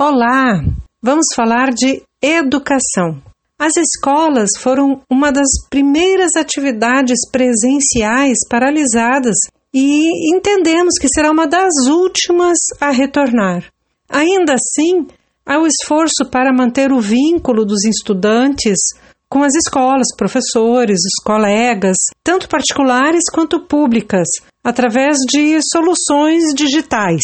Olá! Vamos falar de educação. As escolas foram uma das primeiras atividades presenciais paralisadas e entendemos que será uma das últimas a retornar. Ainda assim, há o esforço para manter o vínculo dos estudantes com as escolas, professores, os colegas, tanto particulares quanto públicas, através de soluções digitais.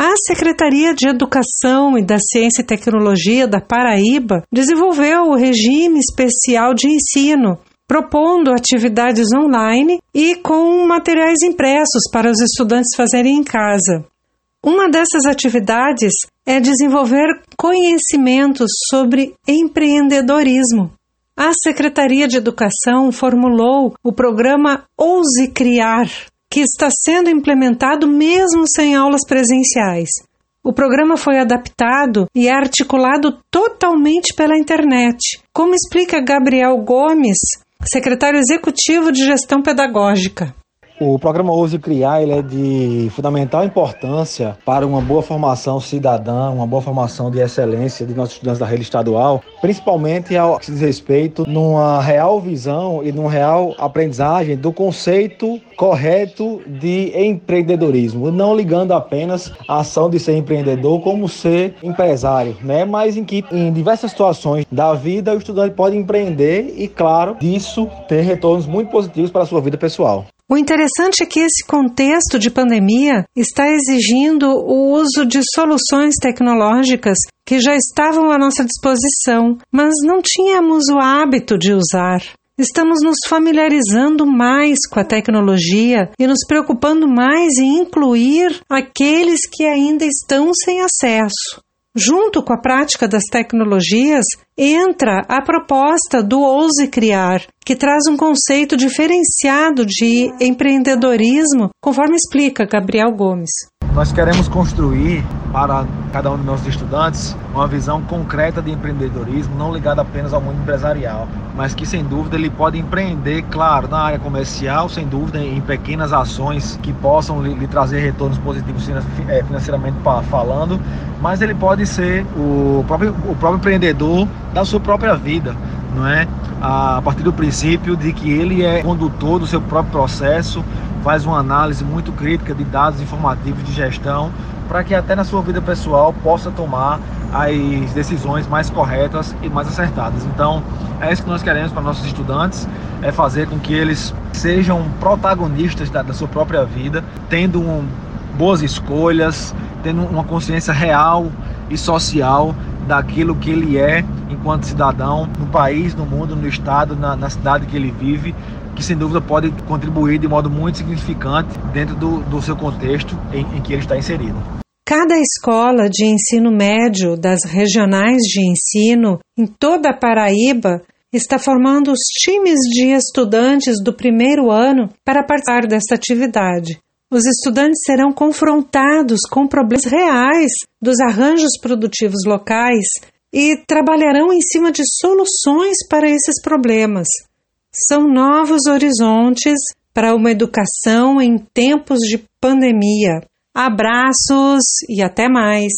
A Secretaria de Educação e da Ciência e Tecnologia da Paraíba desenvolveu o regime especial de ensino, propondo atividades online e com materiais impressos para os estudantes fazerem em casa. Uma dessas atividades é desenvolver conhecimentos sobre empreendedorismo. A Secretaria de Educação formulou o programa Ouse Criar, que está sendo implementado mesmo sem aulas presenciais. O programa foi adaptado e articulado totalmente pela internet, como explica Gabriel Gomes, secretário executivo de Gestão Pedagógica. O programa Ouse Criar ele é de fundamental importância para uma boa formação cidadã, uma boa formação de excelência de nossos estudantes da rede estadual, principalmente ao que diz respeito numa real visão e numa real aprendizagem do conceito correto de empreendedorismo, não ligando apenas a ação de ser empreendedor como ser empresário, né? Mas em que em diversas situações da vida o estudante pode empreender e, claro, disso ter retornos muito positivos para a sua vida pessoal. O interessante é que esse contexto de pandemia está exigindo o uso de soluções tecnológicas que já estavam à nossa disposição, mas não tínhamos o hábito de usar. Estamos nos familiarizando mais com a tecnologia e nos preocupando mais em incluir aqueles que ainda estão sem acesso. Junto com a prática das tecnologias, entra a proposta do Ouse Criar, que traz um conceito diferenciado de empreendedorismo, conforme explica Gabriel Gomes. Nós queremos construir para cada um dos nossos estudantes uma visão concreta de empreendedorismo, não ligada apenas ao mundo empresarial, mas que sem dúvida ele pode empreender, claro, na área comercial, sem dúvida em pequenas ações que possam lhe, lhe trazer retornos positivos é, financeiramente falando, mas ele pode ser o próprio, o próprio empreendedor da sua própria vida, não é? A partir do princípio de que ele é condutor do seu próprio processo, faz uma análise muito crítica de dados informativos de gestão para que até na sua vida pessoal possa tomar as decisões mais corretas e mais acertadas. Então, é isso que nós queremos para nossos estudantes, é fazer com que eles sejam protagonistas da, da sua própria vida, tendo um, boas escolhas, tendo uma consciência real e social daquilo que ele é enquanto cidadão no país, no mundo, no estado, na, na cidade que ele vive que sem dúvida pode contribuir de modo muito significante dentro do, do seu contexto em, em que ele está inserido. Cada escola de ensino médio das regionais de ensino em toda a Paraíba está formando os times de estudantes do primeiro ano para participar desta atividade. Os estudantes serão confrontados com problemas reais dos arranjos produtivos locais e trabalharão em cima de soluções para esses problemas são novos horizontes para uma educação em tempos de pandemia. Abraços e até mais!